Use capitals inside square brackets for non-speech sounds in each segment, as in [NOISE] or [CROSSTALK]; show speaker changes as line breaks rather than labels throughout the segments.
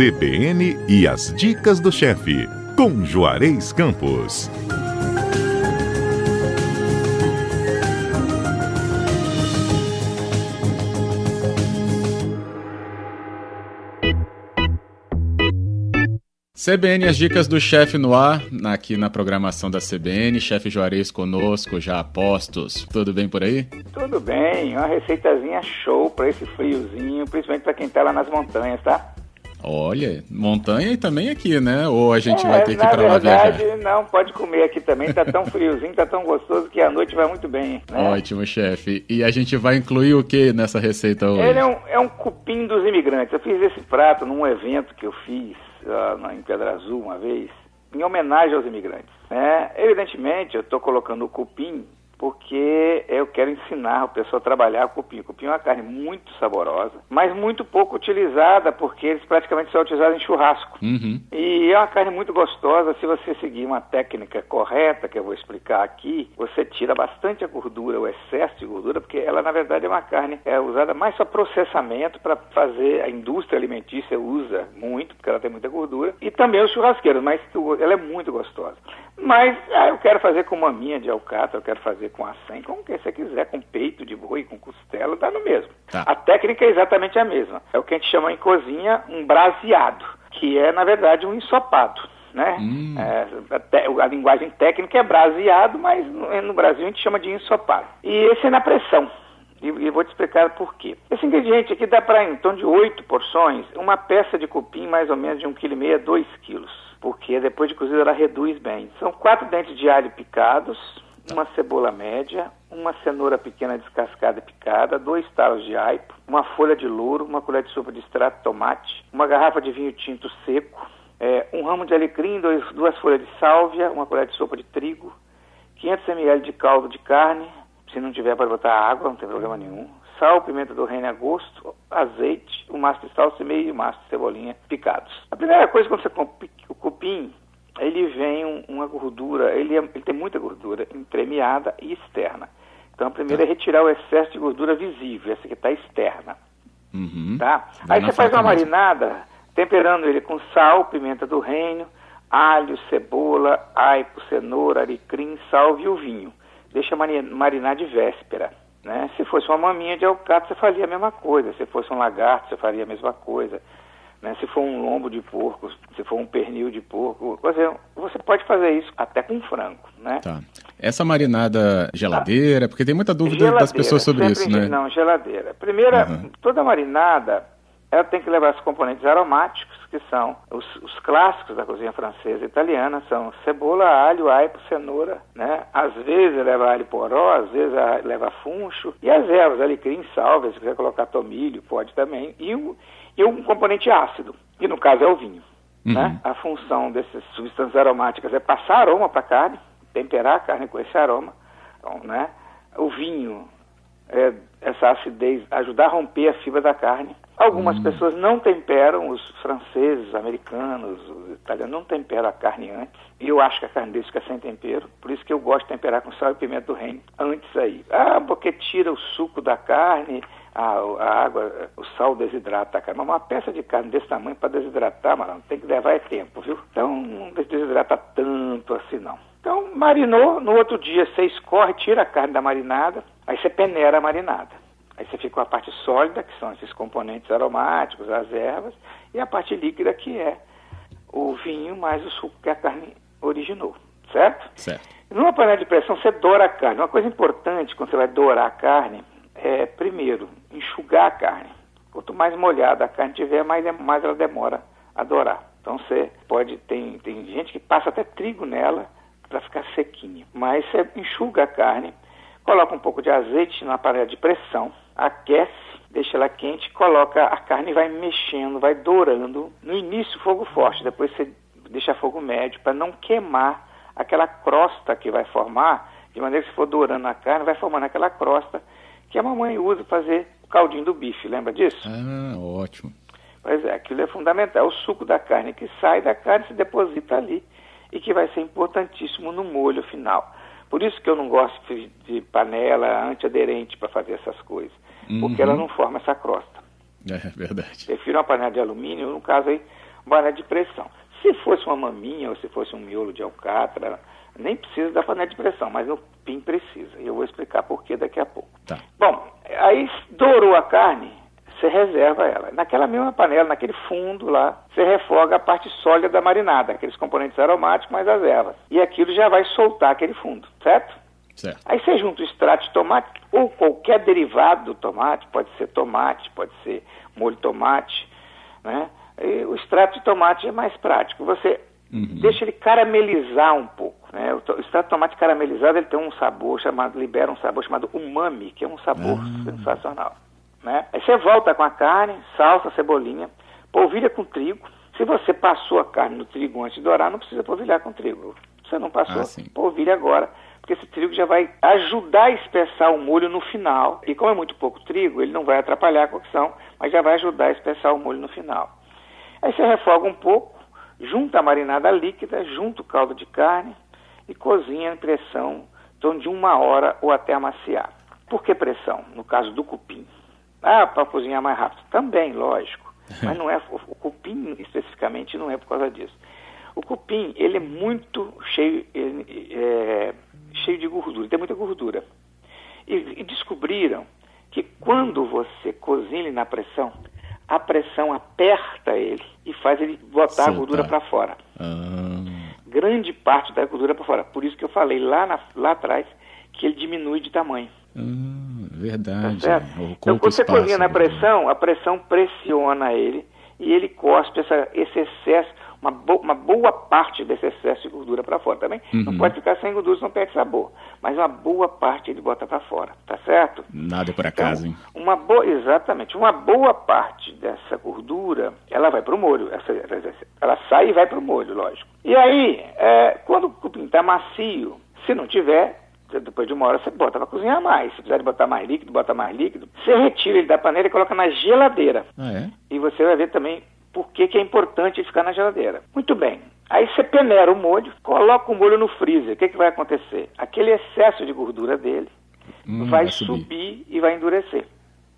CBN e as dicas do chefe, com Juarez Campos.
CBN, as dicas do chefe no ar, aqui na programação da CBN. Chefe Juarez conosco, já apostos. Tudo bem por aí?
Tudo bem, uma receitazinha show para esse friozinho, principalmente para quem tá lá nas montanhas, tá?
Olha, montanha e também aqui, né? Ou a gente
é,
vai ter que ir pra lá
verdade,
viajar?
não, pode comer aqui também, tá tão friozinho, tá tão gostoso que a noite vai muito bem, né?
Ótimo, chefe. E a gente vai incluir o que nessa receita hoje?
Ele é um, é um cupim dos imigrantes. Eu fiz esse prato num evento que eu fiz uh, em Pedra Azul uma vez, em homenagem aos imigrantes. Né? Evidentemente, eu estou colocando o cupim porque eu quero ensinar o pessoal a trabalhar o cupim. O cupim é uma carne muito saborosa, mas muito pouco utilizada, porque eles praticamente são utilizados em churrasco.
Uhum.
E é uma carne muito gostosa se você seguir uma técnica correta, que eu vou explicar aqui, você tira bastante a gordura, o excesso de gordura, porque ela na verdade é uma carne é usada mais para processamento, para fazer, a indústria alimentícia usa muito, porque ela tem muita gordura, e também os churrasqueiros, mas ela é muito gostosa. Mas ah, eu quero fazer com maminha de alcatra, eu quero fazer com acém, como que você quiser, com peito de boi, com costela, dá no mesmo.
Tá.
A técnica é exatamente a mesma. É o que a gente chama em cozinha um braseado, que é, na verdade, um ensopado. Né?
Hum.
É, a, a, linguagem técnica é braseado, mas no, no, Brasil a gente chama de ensopado. E esse é na pressão. E, e vou te explicar por quê. Esse ingrediente aqui dá para, em torno de 8 porções, uma peça de cupim mais ou menos de 1,5 kg a 2 kg porque depois de cozido ela reduz bem. São quatro dentes de alho picados, uma cebola média, uma cenoura pequena descascada e picada, dois talos de aipo, uma folha de louro, uma colher de sopa de extrato de tomate, uma garrafa de vinho tinto seco, é, um ramo de alecrim, dois, duas folhas de sálvia, uma colher de sopa de trigo, 500 ml de caldo de carne, se não tiver para botar água, não tem problema nenhum, sal, pimenta do reino a gosto, azeite, um maço de salsa e meio maço de cebolinha picados. A primeira coisa quando você compra o cupim, ele vem um, uma gordura, ele, é, ele, tem muita gordura entremeada e externa. Então a primeira é retirar o excesso de gordura visível, essa que está externa.
Uhum.
Tá? Aí você faz uma marinada, temperando ele com sal, pimenta do reino, alho, cebola, aipo, cenoura, alecrim, salve e o vinho. Deixa marinar de véspera. Né? Se fosse uma maminha de alcatra, você faria a mesma coisa. Se fosse um lagarto, você faria a mesma coisa. Né? Se for um lombo de porco, se for um pernil de porco, você, você pode fazer isso até com frango, né?
Tá. Essa marinada geladeira, porque tem muita dúvida
geladeira,
das pessoas sobre isso, né?
Não, geladeira. Primeira, uhum. toda marinada, ela tem que levar os componentes aromáticos, que são os, os, clássicos da cozinha francesa e italiana, são cebola, alho, aipo, cenoura, né? Às vezes leva alho poró, às vezes leva funcho, e as ervas, alecrim, salve, se quiser colocar tomilho, pode também, e, o, e um componente ácido, que no caso é o vinho.
Uhum.
Né? A função dessas substâncias aromáticas é passar aroma para a carne, temperar a carne com esse aroma, então, né? O vinho é, essa acidez, ajudar a romper a fibra da carne. Algumas
Hum.
pessoas não temperam, os franceses, os americanos, os italianos não temperam a carne antes. E eu acho que a carne deles fica sem tempero. Por isso que eu gosto de temperar com sal e pimenta do reino antes aí. Ah, porque tira o suco da carne, a, a água, o sal desidrata a carne. Mas uma peça de carne desse tamanho para desidratar, mano, tem que levar é tempo, viu? Então não desidrata tanto assim não. Então marinou, no outro dia você escorre, tira a carne da marinada, aí você peneira a marinada. Aí você fica com a parte sólida, que são esses componentes aromáticos, as ervas, e a parte líquida, que é o vinho mais o suco que a carne originou, certo?
Certo.
Numa panela de pressão, você doura a carne. Uma coisa importante quando você vai dourar a carne é, primeiro, enxugar a carne. Quanto mais molhada a carne tiver, mais, mais ela demora a dourar. Então você pode, tem, tem gente que passa até trigo nela para ficar sequinha. Mas você enxuga a carne, coloca um pouco de azeite na panela de pressão, aquece, deixa ela quente, coloca a carne e vai mexendo, vai dourando. No início fogo forte, depois você deixa fogo médio para não queimar aquela crosta que vai formar, de maneira que se for dourando a carne, vai formando aquela crosta que a mamãe usa fazer o caldinho do bife, lembra disso?
Ah, ótimo.
Pois é, aquilo é fundamental. O suco da carne que sai da carne se deposita ali e que vai ser importantíssimo no molho final. Por isso que eu não gosto de panela antiaderente para fazer essas coisas, uhum. porque ela não forma essa crosta.
É verdade.
Prefiro uma panela de alumínio, no caso aí, panela de pressão. Se fosse uma maminha ou se fosse um miolo de alcatra, nem precisa da panela de pressão, mas no PIN precisa. E eu vou explicar por que daqui a pouco.
Tá.
Bom, aí dourou a carne, você reserva ela. Naquela mesma panela, naquele fundo lá, você refoga a parte sólida da marinada, aqueles componentes aromáticos mais as ervas. E aquilo já vai soltar aquele fundo, certo?
Certo.
Aí você junta o extrato de tomate ou qualquer derivado do tomate, pode ser tomate, pode ser molho de tomate, né? E o extrato de tomate é mais prático. Você uhum. deixa ele caramelizar um pouco. Né? O extrato de tomate caramelizado ele tem um sabor chamado, libera um sabor chamado umami, que é um sabor ah. sensacional. Né? Aí você volta com a carne, salsa, cebolinha, polvilha com trigo. Se você passou a carne no trigo antes de dourar, não precisa polvilhar com trigo. Você não passou, ah, polvilha agora porque esse trigo já vai ajudar a espessar o molho no final. E como é muito pouco trigo, ele não vai atrapalhar a cocção, mas já vai ajudar a espessar o molho no final. Aí você refoga um pouco, junta a marinada líquida, junta o caldo de carne e cozinha em pressão em torno de uma hora ou até amaciar. Por que pressão? No caso do cupim. Ah, para cozinhar mais rápido. Também, lógico. [LAUGHS] Mas não é, o cupim especificamente não é por causa disso. O cupim, ele é muito cheio, é, cheio de gordura, tem muita gordura. E, e descobriram que quando você cozinha na pressão, a pressão aperta ele e faz ele botar a gordura para fora. Ah. Grande parte da gordura para fora. Por isso que eu falei lá, na, lá atrás que ele diminui de tamanho.
Ah, verdade.
Tá então, quando você cozinha na pressão, a pressão pressiona ele e ele cospe essa, esse excesso uma, bo uma boa parte desse excesso de gordura para fora. Também uhum. não pode ficar sem gordura, não perde sabor. Mas uma boa parte ele bota para fora, tá certo?
Nada por acaso,
então, hein? Uma boa, exatamente. Uma boa parte dessa gordura, ela vai para o molho. Essa, ela sai e vai para o molho, lógico. E aí, é, quando o cupim está macio, se não tiver, depois de uma hora você bota para cozinhar mais. Se precisar botar mais líquido, bota mais líquido. Você retira ele da panela e coloca na geladeira.
Ah, é?
E você vai ver também por que, que é importante ficar na geladeira. Muito bem. Aí você peneira o molho, coloca o molho no freezer. O que, que vai acontecer? Aquele excesso de gordura dele hum, vai, vai subir. subir. e vai endurecer.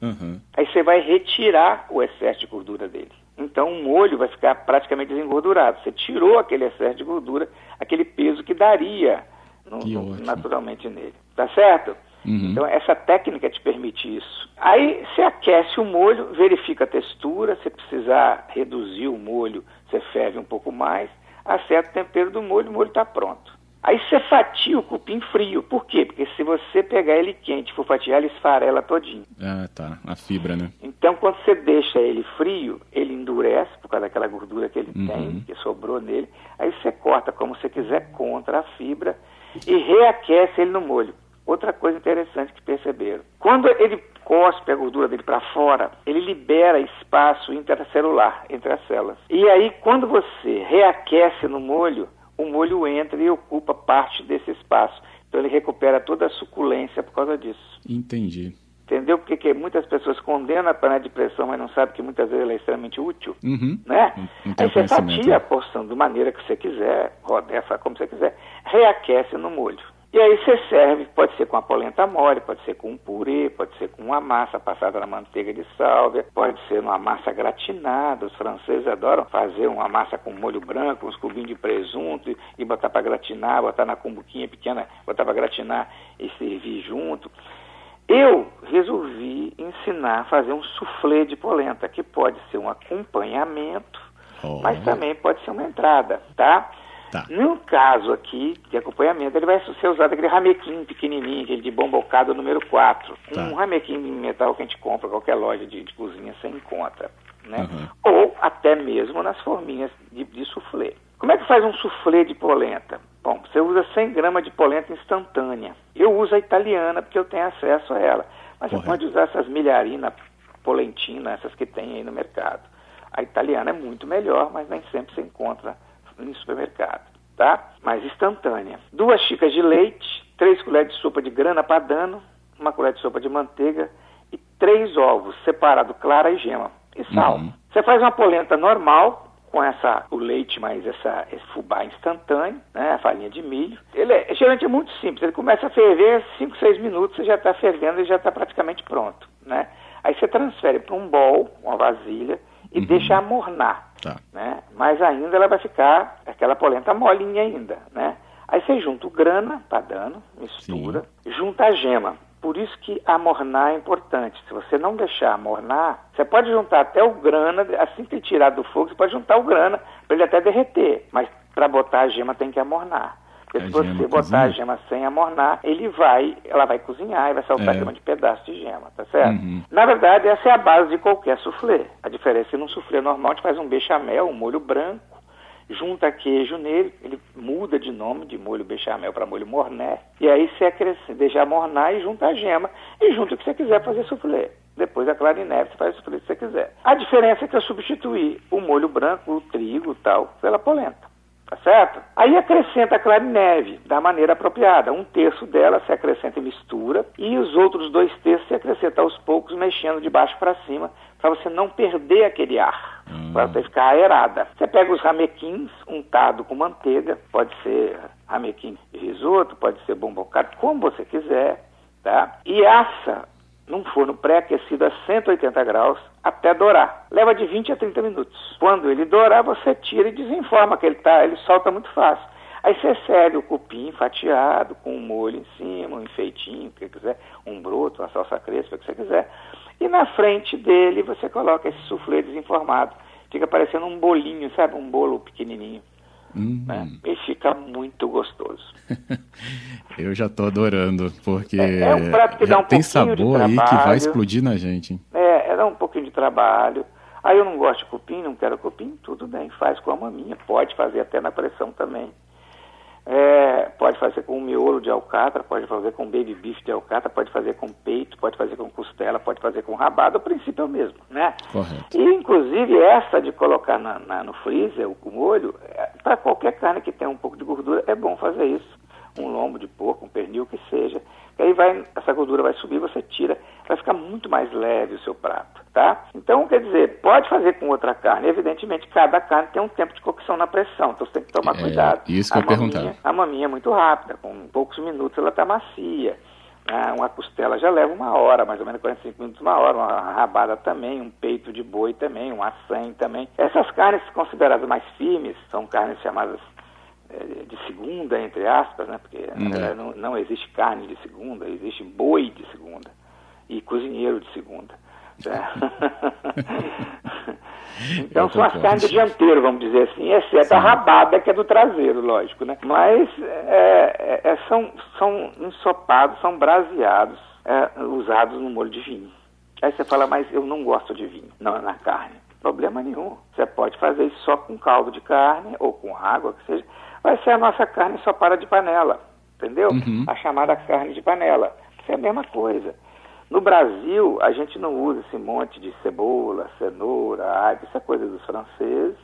Uhum. Aí você vai retirar o excesso de gordura dele. Então o molho vai ficar praticamente desengordurado. Você tirou aquele excesso de gordura, aquele peso que daria no, no, naturalmente nele. Tá certo? Uhum. Então, essa técnica te permite isso. Aí, você aquece o molho, verifica a textura, se precisar reduzir o molho, você ferve um pouco mais, acerta o tempero do molho, o molho está pronto. Aí você fatia o cupim frio. Por quê? Porque se você pegar ele quente e for fatiar, ele esfarela todinho.
Ah, tá. A fibra, né?
Então, quando você deixa ele frio, ele endurece por causa daquela gordura que ele uhum. tem, que sobrou nele. Aí você corta como você quiser contra a fibra e reaquece ele no molho. Outra coisa interessante que perceberam: quando ele cospe a gordura dele para fora, ele libera espaço intercelular entre as células. E aí, quando você reaquece no molho, o molho entra e ocupa parte desse espaço. Então, ele recupera toda a suculência por causa disso.
Entendi.
Entendeu? Porque que muitas pessoas condenam a panela de pressão, mas não sabem que muitas vezes ela é extremamente útil.
Uhum.
Né? Aí você fatia a porção da maneira que você quiser, rodefa como você quiser, reaquece no molho. E aí você serve, pode ser com a polenta mole, pode ser com um purê, pode ser com uma massa passada na manteiga de sálvia, pode ser uma massa gratinada. Os franceses adoram fazer uma massa com molho branco, uns cubinhos de presunto e, e botar para gratinar, botar na cumbuquinha pequena, botar para gratinar e servir junto. Eu resolvi ensinar a fazer um soufflé de polenta, que pode ser um acompanhamento, oh. mas também pode ser uma entrada, tá?
Tá.
No caso aqui de acompanhamento, ele vai ser usado aquele ramequim pequenininho, aquele de bom bocado número 4. Tá. Um ramequim de metal que a gente compra em qualquer loja de, de cozinha sem conta. Né? Uhum. Ou até mesmo nas forminhas de, de soufflé. Como é que faz um soufflé de polenta? Bom, você usa 100 gramas de polenta instantânea. Eu uso a italiana porque eu tenho acesso a ela. Mas Correto. você pode usar essas milharina, polentina, essas que tem aí no mercado. A italiana é muito melhor, mas nem sempre se encontra no supermercado, tá? Mas instantânea. Duas xícaras de leite, três colheres de sopa de grana padano, uma colher de sopa de manteiga e três ovos, separado clara e gema. E sal. Uhum. Você faz uma polenta normal, com essa, o leite mais essa, esse fubá instantâneo, né, a farinha de milho. Ele é, geralmente é muito simples, ele começa a ferver 5, 6 minutos, você já está fervendo e já está praticamente pronto, né? Aí você transfere para um bol, uma vasilha, e uhum. deixa amornar. Tá. Né? Mas ainda ela vai ficar aquela polenta molinha ainda, né? Aí você junta o grana, tá dando, mistura, Sim. junta a gema. Por isso que amornar é importante. Se você não deixar amornar, você pode juntar até o grana, assim que tirar do fogo, você pode juntar o grana para ele até derreter. Mas para botar a gema tem que amornar. Porque se você botar a gema sem amornar, ele vai, ela vai cozinhar e vai saltar é. em cima de pedaço de gema, tá certo? Uhum. Na verdade, essa é a base de qualquer soufflé. A diferença é que num soufflé normal a gente faz um bechamel, um molho branco, junta queijo nele, ele muda de nome de molho bechamel para molho morné, e aí você acrescenta, deixa mornar e junta a gema, e junta o que você quiser fazer soufflé. Depois a clara neve, você faz o soufflé que você quiser. A diferença é que eu substituí o molho branco, o trigo tal, pela polenta. Tá certo? Aí acrescenta a clara neve da maneira apropriada. Um terço dela se acrescenta e mistura, e os outros dois terços se acrescenta aos poucos, mexendo de baixo para cima, para você não perder aquele ar, hum. para você ficar aerada. Você pega os ramequins untado com manteiga, pode ser ramequim de risoto, pode ser bombocado, como você quiser, tá? E assa num forno pré-aquecido a 180 graus até dourar. Leva de 20 a 30 minutos. Quando ele dourar, você tira e desenforma que ele tá, ele solta muito fácil. Aí você serve o cupim fatiado, com um molho em cima, um enfeitinho, o que quiser, um broto, uma salsa crespa, o que você quiser. E na frente dele você coloca esse soufflé desenformado. Fica parecendo um bolinho, sabe? Um bolo pequenininho. Hum. Né? E fica muito gostoso. [LAUGHS]
Eu já estou adorando, porque é, é um prato que dá um tem sabor aí que vai explodir na gente.
É, é, dá um pouquinho de trabalho. Aí eu não gosto de cupim, não quero cupim, tudo bem, faz com a maminha, pode fazer até na pressão também. É, pode fazer com miolo de alcatra, pode fazer com baby beef de alcatra, pode fazer com peito, pode fazer com costela, pode fazer com rabada, o princípio é o mesmo, né? Correto. E inclusive essa de colocar na, na, no freezer, o molho, é, para qualquer carne que tenha um pouco de gordura, é bom fazer isso. Um lombo de porco, um pernil, que seja. E aí vai, essa gordura vai subir, você tira, vai ficar muito mais leve o seu prato tá? Então, quer dizer, pode fazer com outra carne. Evidentemente, cada carne tem um tempo de cocção na pressão, então você tem que tomar é, cuidado.
Isso que a eu perguntar.
A maminha é muito rápida, com poucos minutos ela está macia. Né? Uma costela já leva uma hora, mais ou menos 45 minutos, uma hora. Uma rabada também, um peito de boi também, um açãe também. Essas carnes consideradas mais firmes são carnes chamadas de segunda, entre aspas, né? Porque hum, é. não, não existe carne de segunda, existe boi de segunda e cozinheiro de segunda. [LAUGHS] então são as carnes do dianteiro, vamos dizer assim, exceto Sim. a rabada que é do traseiro, lógico, né? Mas é, é, é são, são ensopados, são braseados, é, usados no molho de vinho. Aí você fala, mas eu não gosto de vinho, não, na carne. Problema nenhum. Você pode fazer isso só com caldo de carne ou com água, que seja. Vai ser a nossa carne só para de panela, entendeu? Uhum. A chamada carne de panela. Isso é a mesma coisa. No Brasil, a gente não usa esse monte de cebola, cenoura, alho, isso é coisa dos franceses,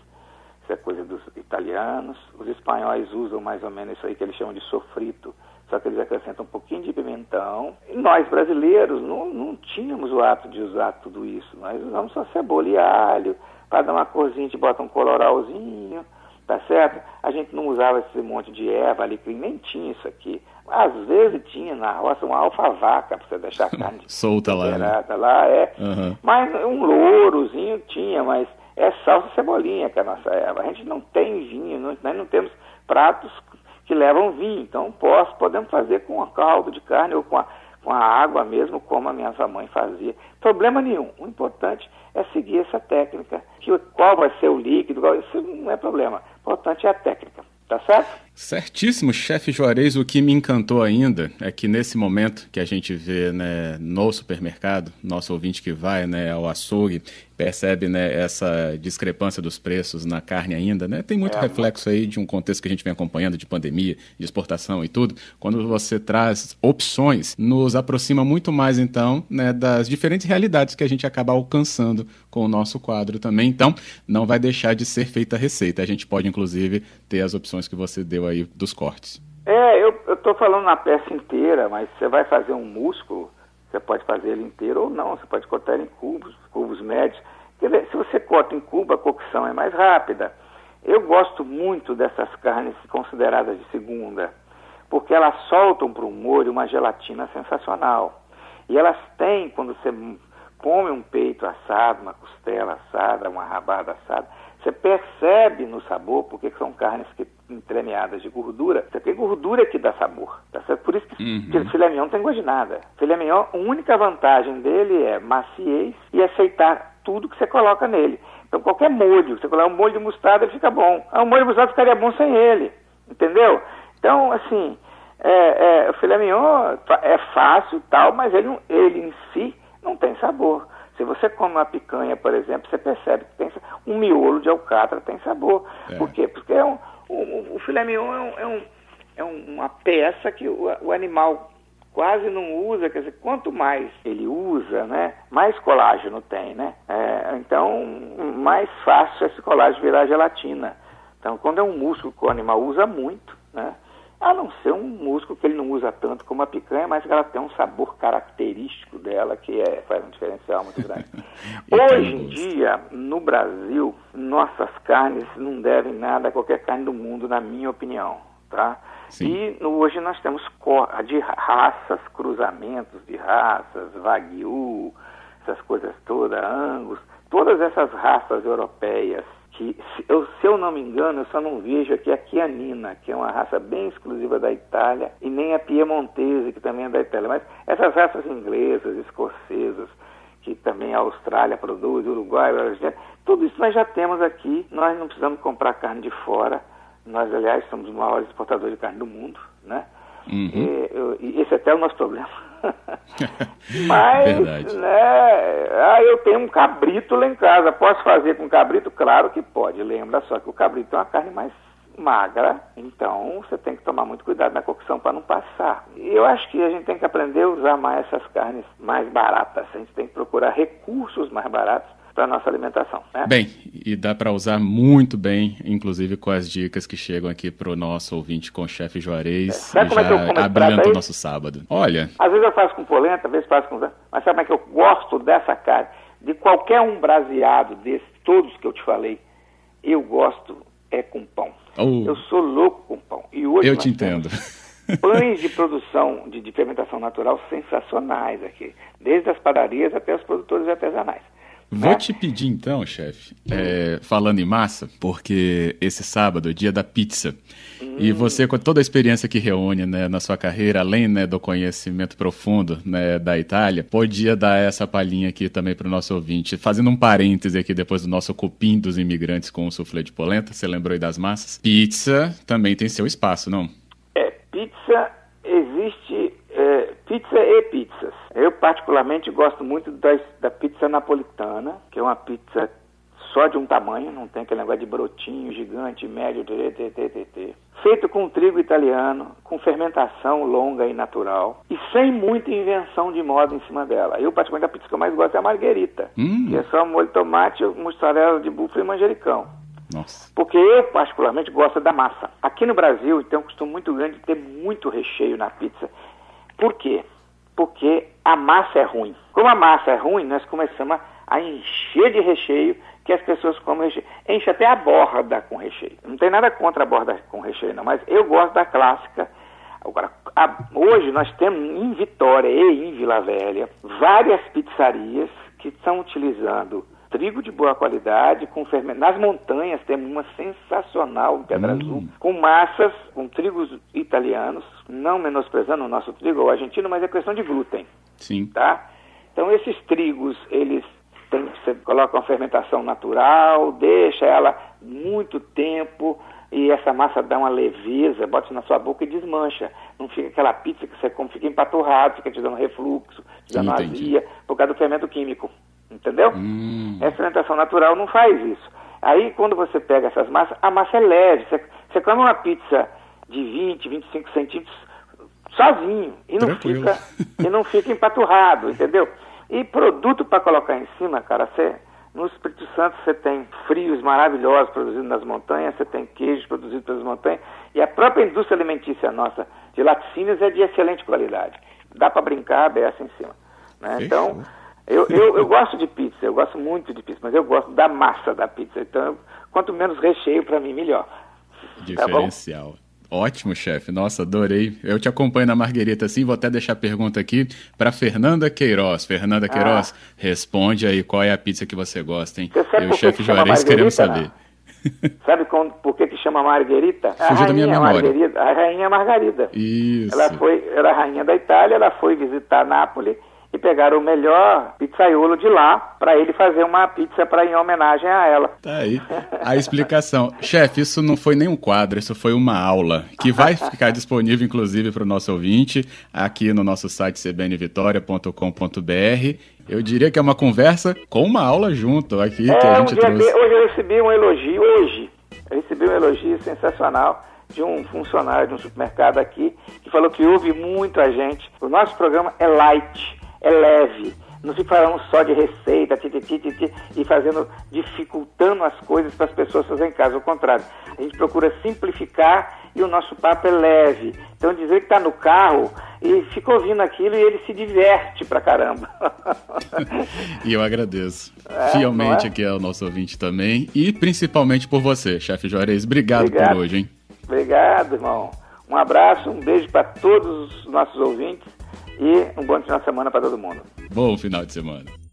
isso é coisa dos italianos. Os espanhóis usam mais ou menos isso aí que eles chamam de sofrito, só que eles acrescentam um pouquinho de pimentão. E nós brasileiros não, não tínhamos o hábito de usar tudo isso, nós usamos só cebola e alho, para dar uma corzinha a gente bota um coloralzinho, tá certo? A gente não usava esse monte de erva, alecrim, nem tinha isso aqui. Às vezes tinha na roça uma alfavaca para você deixar a [LAUGHS] carne
solta lá. Né?
lá é. Uhum. Mas um lourozinho tinha, mas é salsa e cebolinha que é a nossa erva. A gente não tem vinho, não, nós não temos pratos que levam vinho. Então posso, podemos fazer com a caldo de carne ou com a, com a água mesmo, como a minha mãe fazia. Problema nenhum. O importante é seguir essa técnica. Que, qual vai ser o líquido, qual, isso não é problema. Importante é a técnica. Tá certo?
Certíssimo, chefe Juarez. O que me encantou ainda é que nesse momento que a gente vê né, no supermercado, nosso ouvinte que vai né, ao açougue, percebe né, essa discrepância dos preços na carne ainda, né? Tem muito é, reflexo aí de um contexto que a gente vem acompanhando de pandemia, de exportação e tudo. Quando você traz opções, nos aproxima muito mais então né, das diferentes realidades que a gente acaba alcançando com o nosso quadro também. Então, não vai deixar de ser feita a receita. A gente pode inclusive ter as opções que você deu aí dos cortes.
É, eu estou falando na peça inteira, mas você vai fazer um músculo, você pode fazer ele inteiro ou não, você pode cortar ele em cubos, cubos médios. Quer dizer, se você corta em cubo, a cocção é mais rápida. Eu gosto muito dessas carnes consideradas de segunda, porque elas soltam para o molho uma gelatina sensacional. E elas têm, quando você come um peito assado, uma costela assada, uma rabada assada, você percebe no sabor, porque são carnes que entremeadas de gordura, você tem gordura que dá sabor. Tá certo? Por isso que, uhum. filé mignon não tem gosto de nada. Filé mignon, a única vantagem dele é maciez e aceitar tudo que você coloca nele. Então qualquer molho, você colocar um molho de mostarda, ele fica bom. Ah, um molho de mostarda ficaria bom sem ele, entendeu? Então, assim, é, é, o filé mignon é fácil tal, mas ele, ele em si não tem sabor. Se você come uma picanha, por exemplo, você percebe que tem um miolo de alcatra tem sabor. É. Por quê? Porque é um, o, o filé mignon é, um, é, um, é uma peça que o, o, animal quase não usa, quer dizer, quanto mais ele usa, né, mais colágeno tem, né? É, então, mais fácil esse colágeno virar gelatina. Então, quando é um músculo que o animal usa muito, né, a não ser um músculo que ele não usa tanto como a picanha, mas que ela tem um sabor característico dela que é, faz um diferencial muito grande. [LAUGHS] Hoje em dia, no Brasil, nossas carnes não devem nada a qualquer carne do mundo, na minha opinião, tá? Sim. E hoje nós temos de raças, cruzamentos de raças, Wagyu, essas coisas todas, Angus, todas essas raças europeias que, se eu, se eu não me engano, eu só não vejo aqui a Chianina, que é uma raça bem exclusiva da Itália, e nem a Piemontese, que também é da Itália. Mas essas raças inglesas, escocesas, que também a Austrália produz, Uruguai, Argentina, tudo isso nós já temos aqui, nós não precisamos comprar carne de fora. Nós, aliás, somos o maior exportador de carne do mundo, né? Uhum. E, e, esse é até o nosso problema. [LAUGHS] Mas, né, ah, eu tenho um cabrito lá em casa. Posso fazer com cabrito? Claro que pode. Lembra só que o cabrito é uma carne mais magra, então você tem que tomar muito cuidado na cocção para não passar. Eu acho que a gente tem que aprender a usar mais essas carnes mais baratas. A gente tem que procurar recursos mais baratos para nossa alimentação. Né?
Bem, e dá para usar muito bem, inclusive com as dicas que chegam aqui para o nosso ouvinte com o chefe Juarez. É.
Sabe como é que eu como abrilhanta
o nosso sábado. Olha.
Às vezes eu faço com polenta, às vezes faço com. Mas sabe como é que eu gosto dessa carne? De qualquer um braseado desses, todos que eu te falei, eu gosto é com pão. Oh. Eu sou louco com pão.
E hoje eu te entendo.
Pães de produção de, de fermentação natural sensacionais aqui, desde as padarias até os produtores artesanais.
Vou te pedir então, chefe, é, falando em massa, porque esse sábado é dia da pizza. Hum. E você, com toda a experiência que reúne né, na sua carreira, além né, do conhecimento profundo né, da Itália, podia dar essa palhinha aqui também para o nosso ouvinte. Fazendo um parêntese aqui depois do nosso cupim dos imigrantes com o soufflé de polenta, você lembrou aí das massas? Pizza também tem seu espaço, não?
É, pizza existe pizza e pizzas. Eu particularmente gosto muito das, da pizza napolitana, que é uma pizza só de um tamanho, não tem aquele negócio de brotinho gigante, médio, ttt, feito com trigo italiano, com fermentação longa e natural, e sem muita invenção de moda em cima dela. Eu, particularmente, a pizza que eu mais gosto é a margherita, hum. que é só molho de tomate, mussarela de búfalo e manjericão. Nossa. Porque eu, particularmente, gosto da massa. Aqui no Brasil, tem um costume muito grande de ter muito recheio na pizza. Por quê? Porque a massa é ruim. Como a massa é ruim, nós começamos a encher de recheio que as pessoas comem recheio. Enche até a borda com recheio. Não tem nada contra a borda com recheio, não, mas eu gosto da clássica. Agora, a, hoje nós temos em Vitória e em Vila Velha várias pizzarias que estão utilizando trigo de boa qualidade, com fermento. Nas montanhas temos uma sensacional em Pedra hum. Azul, com massas, com trigos italianos, não menosprezando o nosso trigo, o argentino, mas é questão de glúten.
Sim.
Tá? Então esses trigos, eles tem, você coloca uma fermentação natural, deixa ela muito tempo e essa massa dá uma leveza, bota na sua boca e desmancha. Não fica aquela pizza que você come, fica empaturrado, fica te dando refluxo, te dando Entendi. azia, por causa do fermento químico. Entendeu? Hum. A fermentação natural não faz isso. Aí, quando você pega essas massas, a massa é leve. Você, você come uma pizza de 20, 25 centímetros sozinho e não, fica, [LAUGHS] e não fica empaturrado, entendeu? E produto para colocar em cima, cara, você, no Espírito Santo você tem frios maravilhosos produzidos nas montanhas, você tem queijos produzidos pelas montanhas, e a própria indústria alimentícia nossa de laticínios é de excelente qualidade. Dá para brincar a beça em cima. Né? Então, eu, eu, eu, gosto de pizza, eu gosto muito de pizza, mas eu gosto da massa da pizza. Então, quanto menos recheio, para mim, melhor.
Tá Diferencial. Tá Ótimo, chefe. Nossa, adorei. Eu te acompanho na Marguerita, assim. Vou até deixar a pergunta aqui para Fernanda Queiroz. Fernanda ah. Queiroz, ah. responde aí qual é a pizza que você gosta, hein?
Você Eu e o chefe Juarez queremos saber. Sabe com, por que, que chama Margarita?
A Fugiu da minha memória.
Margarida, a rainha Margarida.
Isso.
Ela foi, era rainha da Itália, ela foi visitar Nápoles e pegaram o melhor pizzaiolo de lá para ele fazer uma pizza para em homenagem a ela.
Tá aí a explicação. Chefe, isso não foi nem um quadro, isso foi uma aula que vai ficar disponível inclusive para o nosso ouvinte aqui no nosso site cbnvitoria.com.br. Eu diria que é uma conversa com uma aula junto aqui é, que a gente um trouxe.
Hoje eu recebi um elogio, hoje, eu recebi um elogio sensacional de um funcionário de um supermercado aqui que falou que ouve muito a gente. O nosso programa é light é leve. Não fica falando só de receita, titi, titi, e fazendo, dificultando as coisas para as pessoas fazerem em casa. Ao contrário, a gente procura simplificar e o nosso papo é leve. Então dizer que está no carro e fica ouvindo aquilo e ele se diverte pra caramba. [LAUGHS]
e eu agradeço é, fielmente é? aqui ao nosso ouvinte também e principalmente por você, chefe Juarez. Obrigado, Obrigado por hoje, hein?
Obrigado, irmão. Um abraço, um beijo para todos os nossos ouvintes e um bom final de semana para todo mundo.
Bom final de semana.